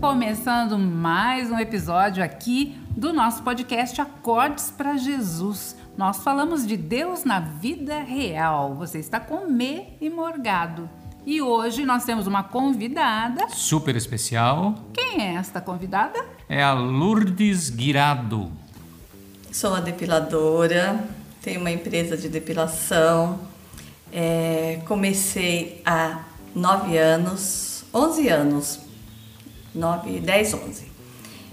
Começando mais um episódio aqui do nosso podcast Acordes para Jesus. Nós falamos de Deus na vida real. Você está com Me e Morgado. E hoje nós temos uma convidada. Super especial. Quem é esta convidada? É a Lourdes Guirado. Sou uma depiladora, tenho uma empresa de depilação. É, comecei há nove anos, onze anos, nove, dez, onze.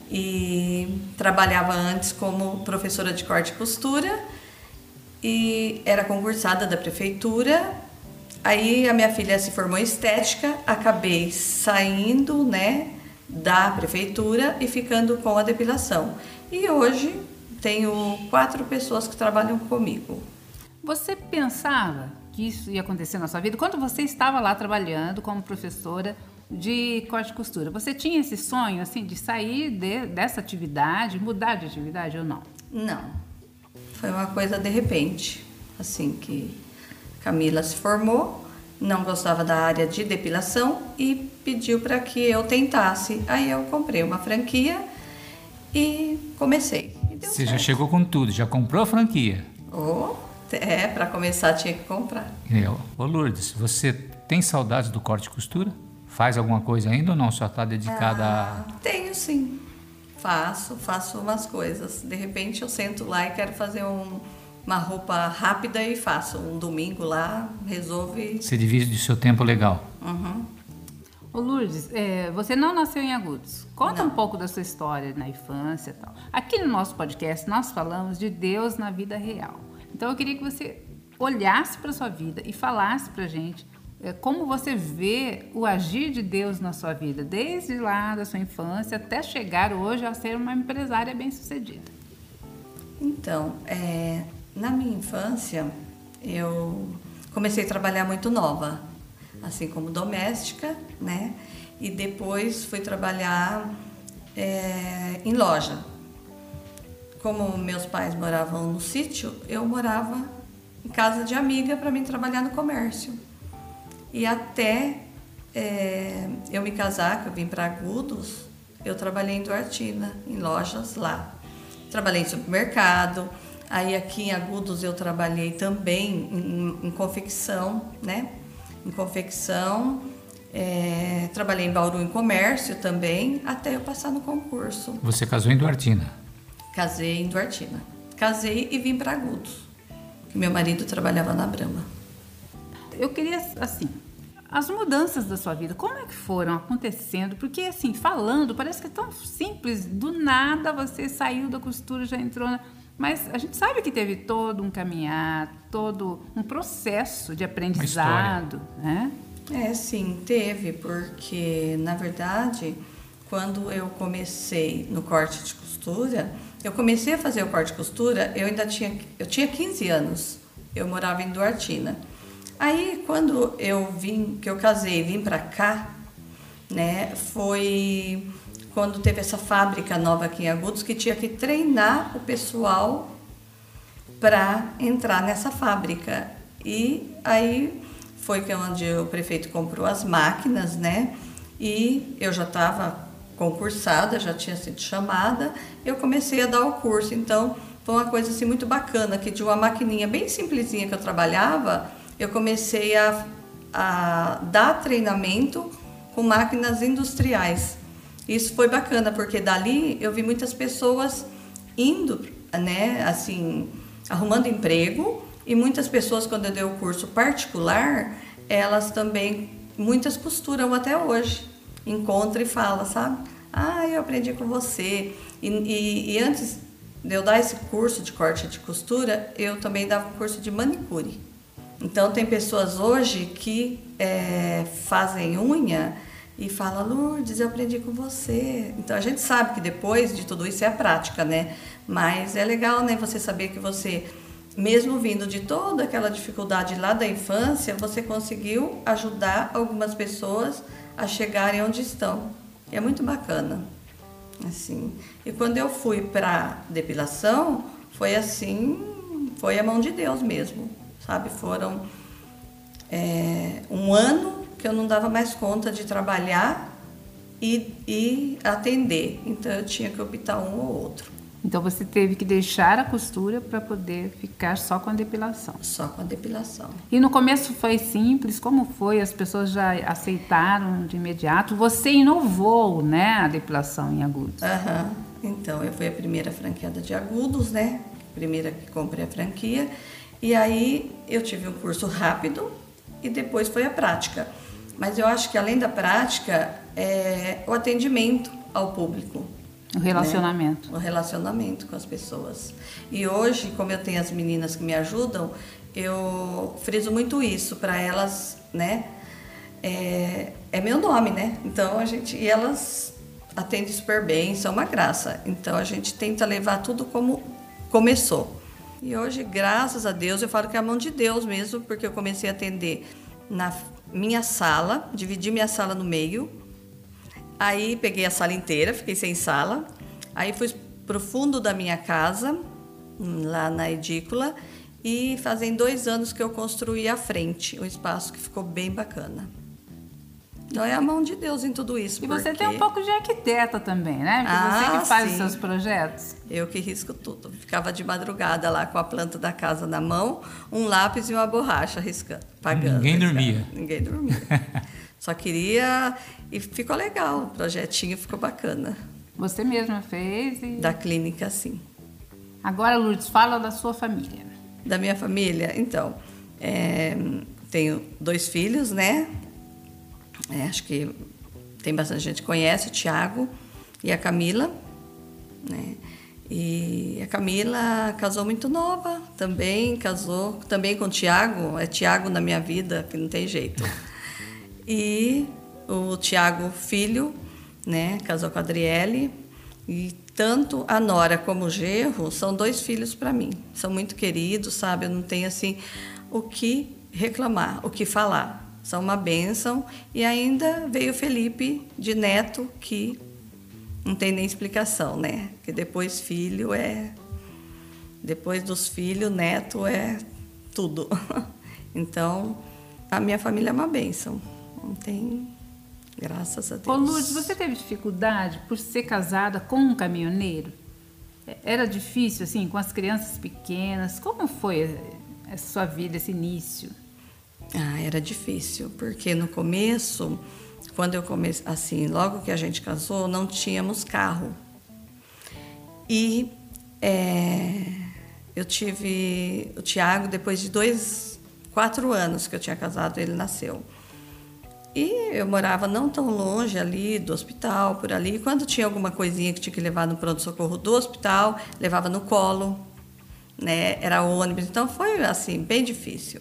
E trabalhava antes como professora de corte e costura e era concursada da prefeitura. Aí a minha filha se formou em estética, acabei saindo, né, da prefeitura e ficando com a depilação. E hoje tenho quatro pessoas que trabalham comigo. Você pensava que isso ia acontecer na sua vida quando você estava lá trabalhando como professora de corte e costura? Você tinha esse sonho assim de sair de, dessa atividade, mudar de atividade ou não? Não. Foi uma coisa de repente, assim que Camila se formou, não gostava da área de depilação e pediu para que eu tentasse. Aí eu comprei uma franquia e comecei. E Você certo. já chegou com tudo, já comprou a franquia? Oh, é, para começar tinha que comprar. É, ô Lourdes, você tem saudades do corte e costura? Faz alguma coisa ainda ou não? Só está dedicada ah, a. Tenho sim. Faço, faço umas coisas. De repente eu sento lá e quero fazer um, uma roupa rápida e faço. Um domingo lá, resolve. Você divide do seu tempo legal. Uhum. Ô Lourdes, é, você não nasceu em Agudos. Conta não. um pouco da sua história na infância e tal. Aqui no nosso podcast nós falamos de Deus na vida real. Então eu queria que você olhasse para sua vida e falasse para gente como você vê o agir de Deus na sua vida, desde lá da sua infância até chegar hoje a ser uma empresária bem-sucedida. Então, é, na minha infância, eu comecei a trabalhar muito nova assim como doméstica, né? E depois fui trabalhar é, em loja. Como meus pais moravam no sítio, eu morava em casa de amiga para mim trabalhar no comércio. E até é, eu me casar, que eu vim para Agudos, eu trabalhei em Duartina, em lojas lá. Trabalhei em supermercado, aí aqui em Agudos eu trabalhei também em, em confecção, né? em confecção, é, trabalhei em Bauru em comércio também, até eu passar no concurso. Você casou em Duartina? Casei em Duartina. Casei e vim para Agudos, que meu marido trabalhava na Brama. Eu queria, assim, as mudanças da sua vida, como é que foram acontecendo? Porque, assim, falando, parece que é tão simples. Do nada você saiu da costura, já entrou na mas a gente sabe que teve todo um caminhar, todo um processo de aprendizado, né? É, sim, teve, porque na verdade, quando eu comecei no corte de costura, eu comecei a fazer o corte de costura, eu ainda tinha, eu tinha 15 anos. Eu morava em Duartina. Aí, quando eu vim, que eu casei, vim para cá, né, foi quando teve essa fábrica nova aqui em Agudos, que tinha que treinar o pessoal para entrar nessa fábrica. E aí foi que é onde o prefeito comprou as máquinas, né? E eu já estava concursada, já tinha sido chamada, eu comecei a dar o curso. Então, foi uma coisa assim muito bacana, que de uma maquininha bem simplesinha que eu trabalhava, eu comecei a, a dar treinamento com máquinas industriais. Isso foi bacana, porque dali eu vi muitas pessoas indo, né, assim, arrumando emprego, e muitas pessoas, quando eu dei o curso particular, elas também, muitas costuram até hoje. Encontra e fala, sabe? Ah, eu aprendi com você. E, e, e antes de eu dar esse curso de corte de costura, eu também dava um curso de manicure. Então, tem pessoas hoje que é, fazem unha e fala, Lourdes, eu aprendi com você. Então a gente sabe que depois de tudo isso é a prática, né? Mas é legal, né, você saber que você, mesmo vindo de toda aquela dificuldade lá da infância, você conseguiu ajudar algumas pessoas a chegarem onde estão. E é muito bacana. Assim. E quando eu fui para depilação, foi assim, foi a mão de Deus mesmo, sabe? Foram é, um ano que eu não dava mais conta de trabalhar e, e atender. Então eu tinha que optar um ou outro. Então você teve que deixar a costura para poder ficar só com a depilação. Só com a depilação. E no começo foi simples? Como foi? As pessoas já aceitaram de imediato? Você inovou, né, a depilação em agudos? Aham. Então eu fui a primeira franqueada de agudos, né? Primeira que comprei a franquia. E aí eu tive um curso rápido e depois foi a prática. Mas eu acho que além da prática é o atendimento ao público. O relacionamento. Né? O relacionamento com as pessoas. E hoje, como eu tenho as meninas que me ajudam, eu friso muito isso para elas, né? É, é, meu nome, né? Então a gente e elas atendem super bem, são uma graça. Então a gente tenta levar tudo como começou. E hoje, graças a Deus, eu falo que é a mão de Deus mesmo, porque eu comecei a atender na minha sala, dividi minha sala no meio, Aí peguei a sala inteira, fiquei sem sala. Aí fui pro fundo da minha casa, lá na edícula, e fazem dois anos que eu construí a frente, um espaço que ficou bem bacana. Então é a mão de Deus em tudo isso. E porque... você tem um pouco de arquiteta também, né? Porque ah, você que faz sim. os seus projetos. Eu que risco tudo. Ficava de madrugada lá com a planta da casa na mão, um lápis e uma borracha riscando, pagando. Ninguém dormia. Ninguém dormia. Só queria. E ficou legal, o projetinho ficou bacana. Você mesma fez? E... Da clínica, sim. Agora, Lourdes, fala da sua família. Da minha família? Então, é, tenho dois filhos, né? É, acho que tem bastante gente que conhece, o Tiago e a Camila. Né? E a Camila casou muito nova também, casou também com o Tiago. É Tiago na minha vida, que não tem jeito. E o Tiago Filho, né, casou com a Adriele. E tanto a Nora como o Gerro são dois filhos para mim. São muito queridos, sabe? Eu não tenho assim o que reclamar, o que falar. São uma bênção. E ainda veio o Felipe de neto, que não tem nem explicação, né? Que depois filho é. Depois dos filhos, neto é tudo. Então, a minha família é uma bênção. Não tem. Graças a Deus. Ô Lourdes, você teve dificuldade por ser casada com um caminhoneiro? Era difícil, assim, com as crianças pequenas? Como foi a sua vida, esse início? Ah, era difícil, porque no começo, quando eu comecei, assim, logo que a gente casou, não tínhamos carro. E é, eu tive o Tiago, depois de dois, quatro anos que eu tinha casado, ele nasceu. E eu morava não tão longe ali do hospital, por ali. Quando tinha alguma coisinha que tinha que levar no pronto-socorro do hospital, levava no colo, né? Era ônibus. Então foi assim, bem difícil.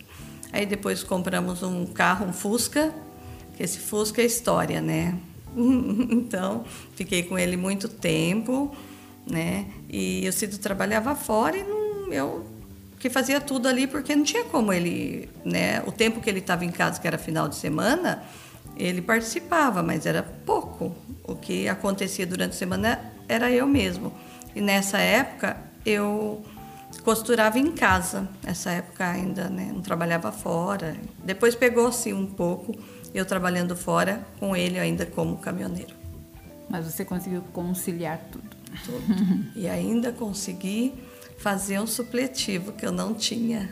Aí depois compramos um carro, um Fusca, que esse Fusca é história, né? então, fiquei com ele muito tempo, né? E o Cido trabalhava fora e não, eu que fazia tudo ali porque não tinha como ele, né? O tempo que ele estava em casa, que era final de semana, ele participava, mas era pouco. O que acontecia durante a semana era eu mesmo. E nessa época eu costurava em casa. Nessa época ainda né, não trabalhava fora. Depois pegou-se um pouco eu trabalhando fora com ele ainda como caminhoneiro. Mas você conseguiu conciliar tudo. Tudo. e ainda consegui fazer um supletivo que eu não tinha.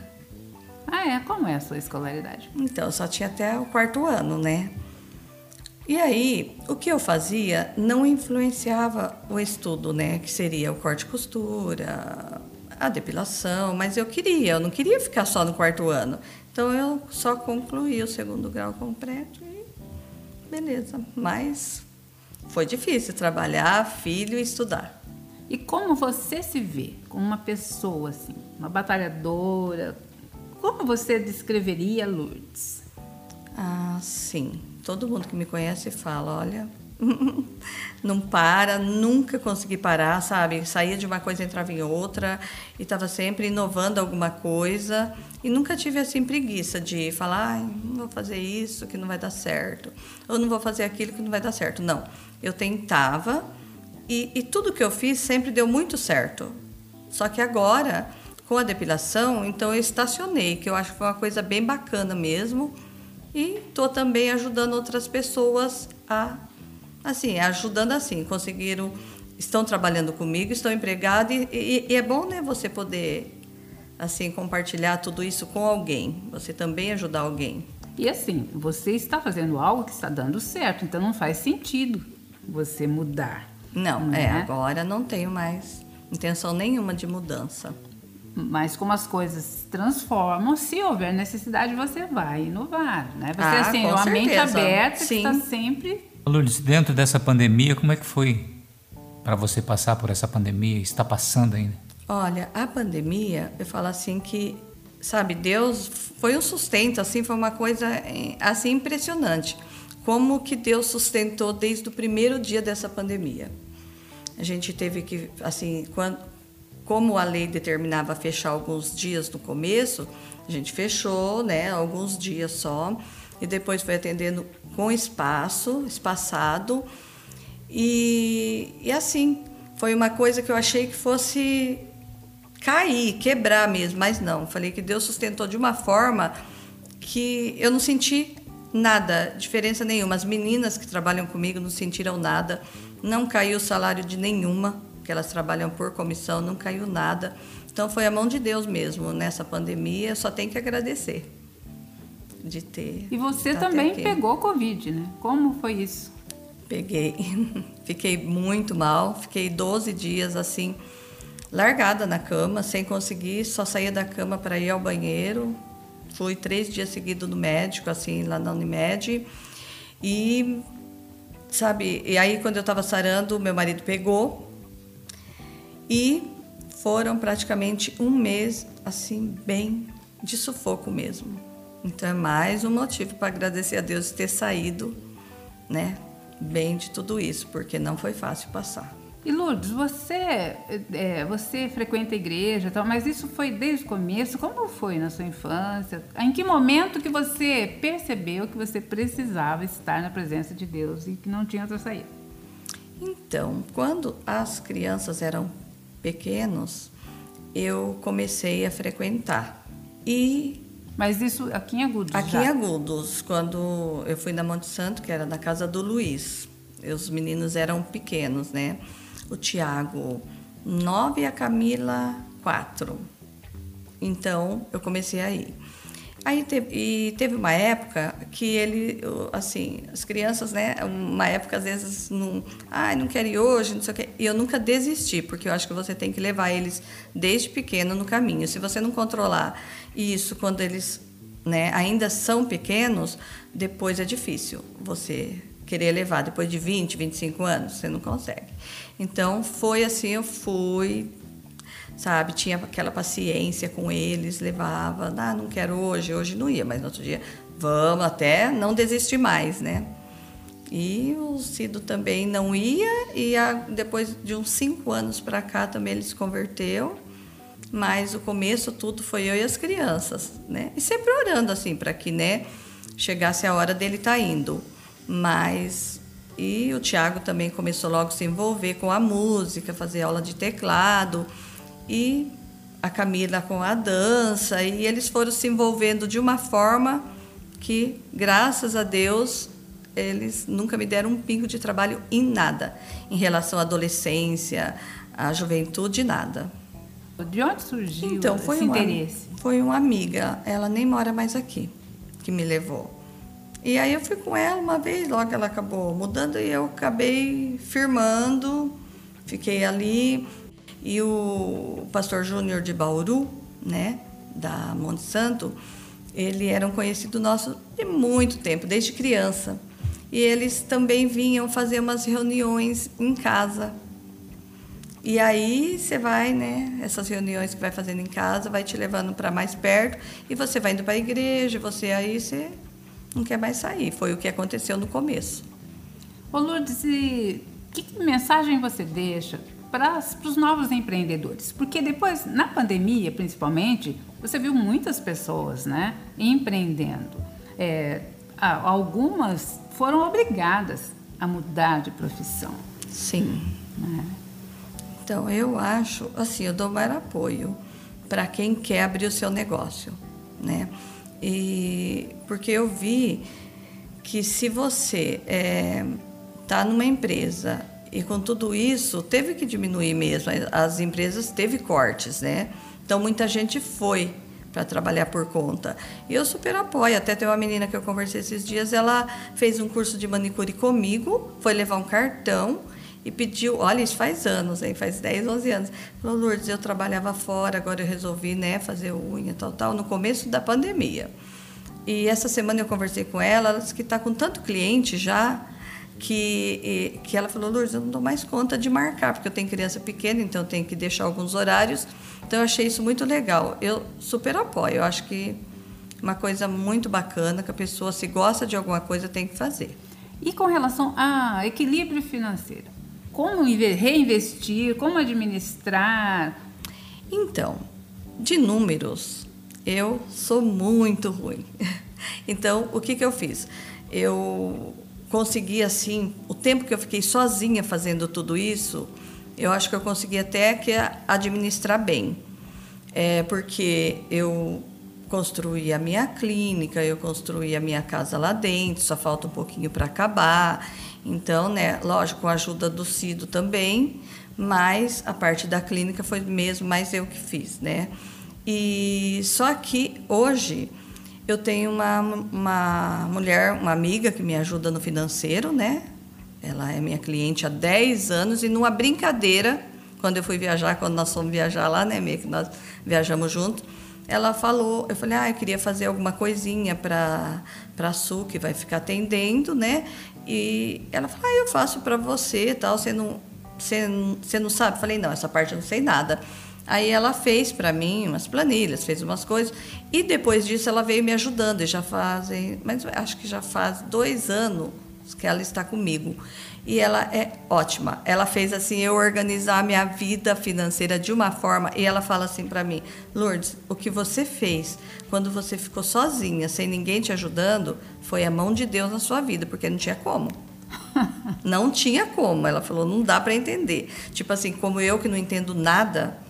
Ah, é? Como é a sua escolaridade? Então, eu só tinha até o quarto ano, né? E aí, o que eu fazia não influenciava o estudo, né? Que seria o corte e costura, a depilação, mas eu queria, eu não queria ficar só no quarto ano. Então eu só concluí o segundo grau completo e beleza. Mas foi difícil trabalhar, filho e estudar. E como você se vê como uma pessoa assim, uma batalhadora? Como você descreveria Lourdes? Ah, sim todo mundo que me conhece fala, olha, não para, nunca consegui parar, sabe? Saía de uma coisa, entrava em outra e estava sempre inovando alguma coisa e nunca tive assim preguiça de falar, não vou fazer isso que não vai dar certo, ou não vou fazer aquilo que não vai dar certo. Não, eu tentava e, e tudo que eu fiz sempre deu muito certo. Só que agora, com a depilação, então eu estacionei, que eu acho que foi uma coisa bem bacana mesmo e estou também ajudando outras pessoas a assim, ajudando assim, conseguiram, estão trabalhando comigo, estão empregados e, e, e é bom, né, você poder assim compartilhar tudo isso com alguém, você também ajudar alguém. E assim, você está fazendo algo que está dando certo, então não faz sentido você mudar. Não, não é, é, agora não tenho mais intenção nenhuma de mudança. Mas como as coisas se transformam, se houver necessidade, você vai inovar, né? Você ah, assim, uma mente aberta Sim. que está sempre. Lourdes, dentro dessa pandemia, como é que foi para você passar por essa pandemia? Está passando ainda? Olha, a pandemia, eu falo assim que, sabe, Deus foi um sustento, assim, foi uma coisa assim impressionante. Como que Deus sustentou desde o primeiro dia dessa pandemia. A gente teve que, assim, quando, como a lei determinava fechar alguns dias no começo, a gente fechou, né, alguns dias só, e depois foi atendendo com espaço, espaçado, e, e assim, foi uma coisa que eu achei que fosse cair, quebrar mesmo, mas não. Falei que Deus sustentou de uma forma que eu não senti nada, diferença nenhuma. As meninas que trabalham comigo não sentiram nada, não caiu o salário de nenhuma, que elas trabalham por comissão, não caiu nada. Então foi a mão de Deus mesmo nessa pandemia, só tem que agradecer de ter. E você também pegou Covid, né? Como foi isso? Peguei. Fiquei muito mal, fiquei 12 dias assim largada na cama, sem conseguir, só saía da cama para ir ao banheiro. Fui três dias seguidos no médico, assim, lá na Unimed. E, sabe, e aí quando eu estava sarando, meu marido pegou. E foram praticamente um mês, assim, bem de sufoco mesmo. Então é mais um motivo para agradecer a Deus ter saído, né, bem de tudo isso, porque não foi fácil passar. E Lourdes, você, é, você frequenta a igreja, tal, mas isso foi desde o começo? Como foi na sua infância? Em que momento que você percebeu que você precisava estar na presença de Deus e que não tinha outra saída? Então, quando as crianças eram pequenos, eu comecei a frequentar. E mas isso aqui em Agudos? Aqui já? em Agudos, quando eu fui na Monte Santo, que era na casa do Luiz. Os meninos eram pequenos, né? o Tiago nove e a Camila quatro. Então eu comecei aí. Aí e teve uma época que ele, assim, as crianças, né? Uma época às vezes não, ai, não quero ir hoje, não sei o quê. E eu nunca desisti, porque eu acho que você tem que levar eles desde pequeno no caminho. Se você não controlar isso quando eles, né, ainda são pequenos, depois é difícil você querer levar depois de 20, 25 anos, você não consegue. Então foi assim, eu fui, sabe, tinha aquela paciência com eles, levava, ah, não quero hoje, hoje não ia, mas no outro dia, vamos até não desistir mais, né? E o Cido também não ia, e a, depois de uns cinco anos para cá também ele se converteu, mas o começo tudo foi eu e as crianças, né? E sempre orando assim para que, né, chegasse a hora dele estar tá indo. Mas e o Tiago também começou logo a se envolver com a música, fazer aula de teclado e a Camila com a dança e eles foram se envolvendo de uma forma que, graças a Deus, eles nunca me deram um pingo de trabalho em nada, em relação à adolescência, à juventude, nada. De onde surgiu então, foi esse uma, interesse? Foi uma amiga, ela nem mora mais aqui, que me levou. E aí eu fui com ela uma vez, logo ela acabou mudando e eu acabei firmando, fiquei ali. E o pastor Júnior de Bauru, né, da Monte Santo, ele era um conhecido nosso de muito tempo, desde criança. E eles também vinham fazer umas reuniões em casa. E aí você vai, né? Essas reuniões que vai fazendo em casa vai te levando para mais perto e você vai indo para a igreja, você aí você não quer mais sair. Foi o que aconteceu no começo. Ô Lourdes, e que mensagem você deixa para os novos empreendedores? Porque depois, na pandemia principalmente, você viu muitas pessoas né, empreendendo. É, algumas foram obrigadas a mudar de profissão. Sim. Né? Então, eu acho, assim, eu dou maior apoio para quem quer abrir o seu negócio, né? E porque eu vi que se você é, está numa empresa e com tudo isso teve que diminuir mesmo. As empresas teve cortes, né? Então muita gente foi para trabalhar por conta. E eu super apoio. Até tem uma menina que eu conversei esses dias, ela fez um curso de manicure comigo, foi levar um cartão e pediu, olha, isso faz anos, hein? faz 10, 11 anos. Falou, Lourdes, eu trabalhava fora, agora eu resolvi né, fazer unha, tal, tal, no começo da pandemia. E essa semana eu conversei com ela, ela disse que está com tanto cliente já, que, que ela falou, Lourdes, eu não dou mais conta de marcar, porque eu tenho criança pequena, então eu tenho que deixar alguns horários. Então eu achei isso muito legal. Eu super apoio, eu acho que uma coisa muito bacana, que a pessoa, se gosta de alguma coisa, tem que fazer. E com relação a equilíbrio financeiro? Como reinvestir, como administrar? Então, de números, eu sou muito ruim. Então, o que, que eu fiz? Eu consegui, assim, o tempo que eu fiquei sozinha fazendo tudo isso, eu acho que eu consegui até que administrar bem. É porque eu construí a minha clínica, eu construí a minha casa lá dentro, só falta um pouquinho para acabar. Então, né, lógico, com a ajuda do Cido também, mas a parte da clínica foi mesmo mais eu que fiz, né? E só que hoje eu tenho uma, uma mulher, uma amiga que me ajuda no financeiro, né? Ela é minha cliente há 10 anos e numa brincadeira, quando eu fui viajar, quando nós fomos viajar lá, né, meio que nós viajamos juntos, ela falou, eu falei, ah, eu queria fazer alguma coisinha para a Su, que vai ficar atendendo, né? E ela falou, ah, eu faço para você, tal, você não, você, você não sabe? Falei, não, essa parte eu não sei nada. Aí ela fez para mim umas planilhas, fez umas coisas, e depois disso ela veio me ajudando, e já fazem, mas acho que já faz dois anos que ela está comigo. E ela é ótima. Ela fez assim eu organizar a minha vida financeira de uma forma e ela fala assim para mim: "Lourdes, o que você fez quando você ficou sozinha, sem ninguém te ajudando, foi a mão de Deus na sua vida, porque não tinha como". não tinha como. Ela falou: "Não dá para entender". Tipo assim, como eu que não entendo nada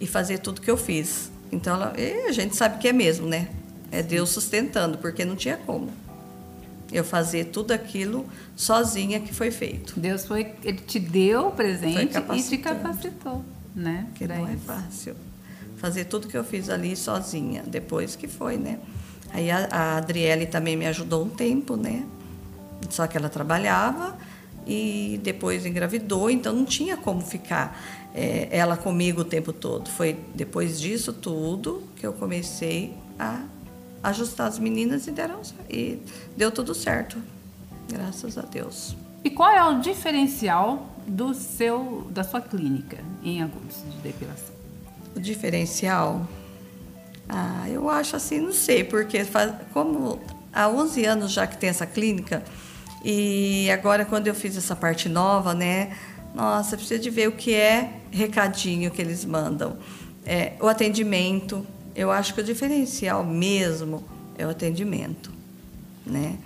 e fazer tudo que eu fiz. Então ela, a gente sabe que é mesmo, né? É Deus sustentando, porque não tinha como eu fazer tudo aquilo sozinha que foi feito. Deus foi, ele te deu o presente e te capacitou, né? Que não é fácil. Fazer tudo que eu fiz ali sozinha, depois que foi, né? Aí a, a Adriele também me ajudou um tempo, né? Só que ela trabalhava e depois engravidou, então não tinha como ficar é, ela comigo o tempo todo. Foi depois disso tudo que eu comecei a ajustar as meninas e deram e deu tudo certo. Graças a Deus. E qual é o diferencial do seu da sua clínica em Agudos de depilação? O diferencial? Ah, eu acho assim, não sei, porque faz, como há 11 anos já que tem essa clínica e agora quando eu fiz essa parte nova, né? Nossa, precisa de ver o que é recadinho que eles mandam. É, o atendimento, eu acho que o diferencial mesmo é o atendimento, né?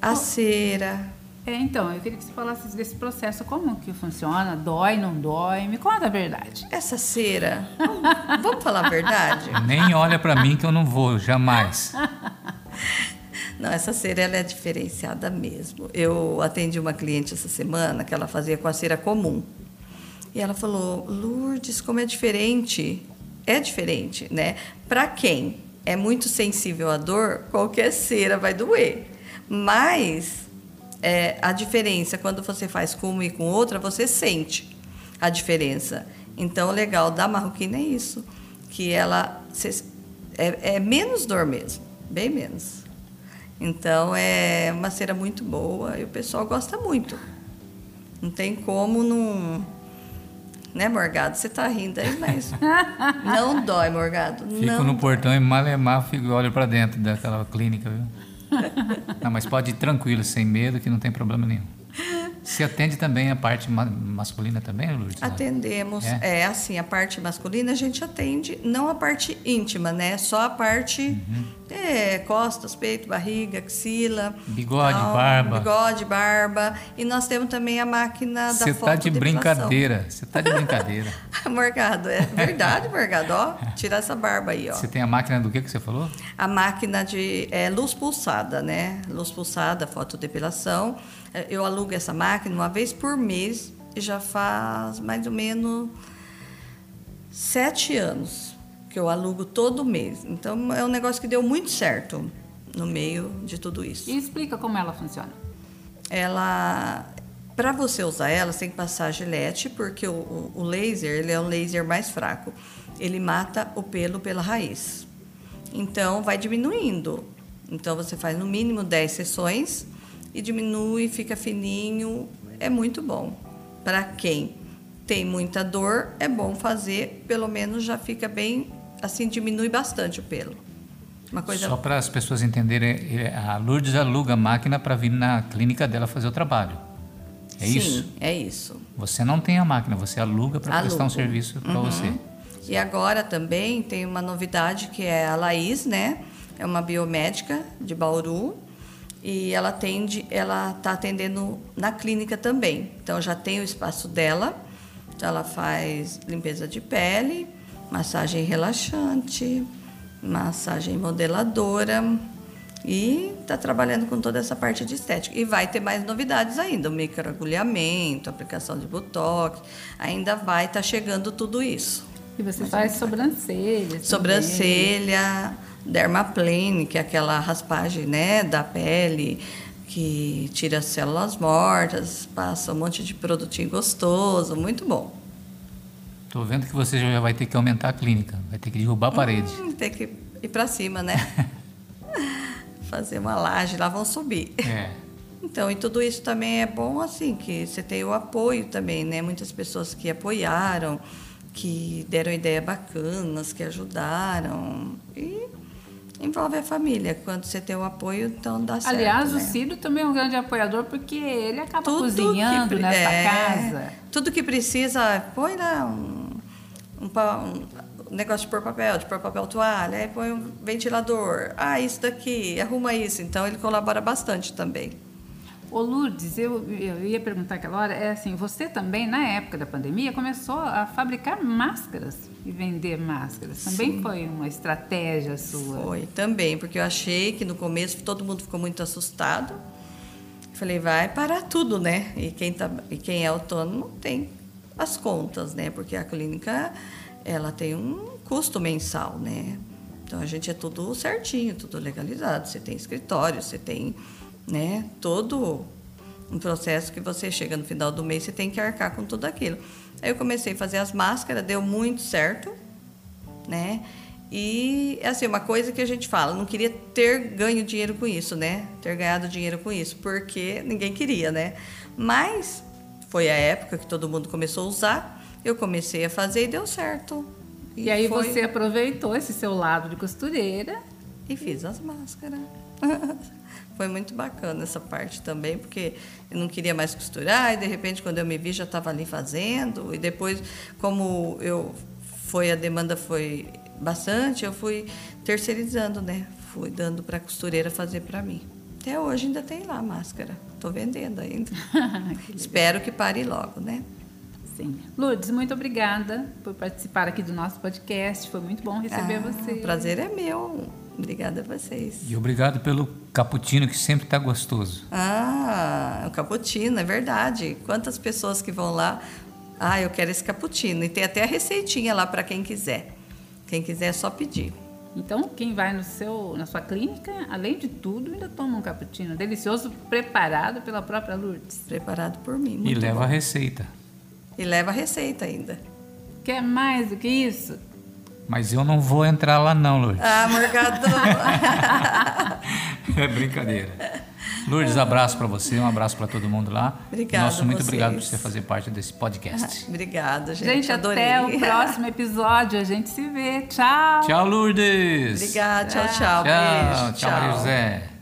A cera. É, então, eu queria que você falasse desse processo, como que funciona, dói, não dói, me conta a verdade. Essa cera, vamos falar a verdade? Nem olha para mim que eu não vou, jamais. Não, essa cera ela é diferenciada mesmo. Eu atendi uma cliente essa semana que ela fazia com a cera comum. E ela falou: Lourdes, como é diferente é diferente, né? Para quem é muito sensível à dor, qualquer cera vai doer. Mas é, a diferença, quando você faz com uma e com outra, você sente a diferença. Então, o legal da marroquina é isso, que ela é, é menos dor mesmo, bem menos. Então, é uma cera muito boa e o pessoal gosta muito. Não tem como não né, Morgado? Você tá rindo aí, mas não dói, Morgado. Fico não no portão e malemar, fico olho para dentro daquela clínica, viu? não, mas pode ir tranquilo, sem medo, que não tem problema nenhum. Você atende também a parte ma masculina também, Lourdes? Atendemos. É? é? assim, a parte masculina a gente atende, não a parte íntima, né? Só a parte uhum. é, costas, peito, barriga, axila. Bigode, tal, barba. Bigode, barba. E nós temos também a máquina da Você tá de brincadeira. Você tá de brincadeira. Morgado, é verdade, Morgado, ó. Tira essa barba aí, ó. Você tem a máquina do que que você falou? A máquina de é, luz pulsada, né? Luz pulsada, fotodepilação. É, Eu alugo essa máquina uma vez por mês e já faz mais ou menos sete anos que eu alugo todo mês. Então é um negócio que deu muito certo no meio de tudo isso. E explica como ela funciona. Ela, para você usar ela, você tem que passar gilete, porque o, o, o laser ele é um laser mais fraco. Ele mata o pelo pela raiz. Então vai diminuindo. Então você faz no mínimo 10 sessões e diminui, fica fininho. É muito bom. Para quem tem muita dor, é bom fazer, pelo menos já fica bem, assim diminui bastante o pelo. Uma coisa Só para as pessoas entenderem, é, a Lourdes aluga a máquina para vir na clínica dela fazer o trabalho. É Sim, isso? é isso. Você não tem a máquina, você aluga para prestar um serviço para Uhum. você. E agora também tem uma novidade que é a Laís, né? É uma biomédica de Bauru e ela atende, ela está atendendo na clínica também. Então já tem o espaço dela. Então ela faz limpeza de pele, massagem relaxante, massagem modeladora e está trabalhando com toda essa parte de estética. E vai ter mais novidades ainda, o microagulhamento, aplicação de botox, ainda vai estar chegando tudo isso. E você faz sobrancelhas. também. Sobrancelha, dermaplane, que é aquela raspagem né, da pele que tira as células mortas, passa um monte de produtinho gostoso, muito bom. Estou vendo que você já vai ter que aumentar a clínica, vai ter que derrubar a parede. Hum, tem que ir para cima, né? Fazer uma laje, lá vão subir. É. Então, e tudo isso também é bom, assim, que você tem o apoio também, né? Muitas pessoas que apoiaram, que deram ideias bacanas, que ajudaram. E envolve a família. Quando você tem o apoio, então dá certo. Aliás, o né? Ciro também é um grande apoiador porque ele acaba Tudo cozinhando que nessa é, casa. Tudo que precisa, põe lá um, um, um negócio de pôr papel, de pôr papel toalha, aí põe um ventilador. Ah, isso daqui, arruma isso. Então, ele colabora bastante também. Ô Lourdes, eu, eu ia perguntar aquela hora, é assim, você também, na época da pandemia, começou a fabricar máscaras e vender máscaras. Também foi uma estratégia sua. Foi também, porque eu achei que no começo todo mundo ficou muito assustado. Falei, vai parar tudo, né? E quem, tá, e quem é autônomo tem as contas, né? Porque a clínica ela tem um custo mensal, né? Então a gente é tudo certinho, tudo legalizado. Você tem escritório, você tem, né? Todo um processo que você chega no final do mês você tem que arcar com tudo aquilo. Aí eu comecei a fazer as máscaras, deu muito certo né? E assim, uma coisa que a gente fala, não queria ter ganho dinheiro com isso, né? Ter ganhado dinheiro com isso, porque ninguém queria, né? Mas foi a época que todo mundo começou a usar, eu comecei a fazer e deu certo. E, aí foi- você aproveitou esse seu lado de costureira. e fiz as máscaras. Foi muito bacana essa parte também, porque eu não queria mais costurar e de repente quando eu me vi já estava ali fazendo e depois como eu foi a demanda foi bastante, eu fui terceirizando, né? Fui dando para a costureira fazer para mim. Até hoje ainda tem lá a máscara. Estou vendendo ainda. Espero que pare logo, né? Sim. Lourdes, muito obrigada por participar aqui do nosso podcast. Foi muito bom receber Ah, você. O prazer é meu. Obrigada a vocês. E obrigado pelo cappuccino que sempre está gostoso. Ah, o cappuccino, é verdade. Quantas pessoas que vão lá, ah, eu quero esse cappuccino. E tem até a receitinha lá para quem quiser. Quem quiser é só pedir. Então, quem vai no seu, na sua clínica, além de tudo, ainda toma um cappuccino delicioso, preparado pela própria Lourdes. Preparado por mim. e leva bom. a receita. E leva a receita ainda. Quer mais do que isso? Mas eu não vou entrar lá não, Lourdes. Ah, Morgado. É brincadeira. Lourdes, abraço para você, um abraço para todo mundo lá. Obrigada Nosso muito a obrigado por vocês. você fazer parte desse podcast. Obrigada, gente. Gente, adorei. até o próximo episódio. A gente se vê. Tchau. Tchau, Lourdes. Obrigada, tchau, tchau. Tchau, Beijo, tchau, Maria José.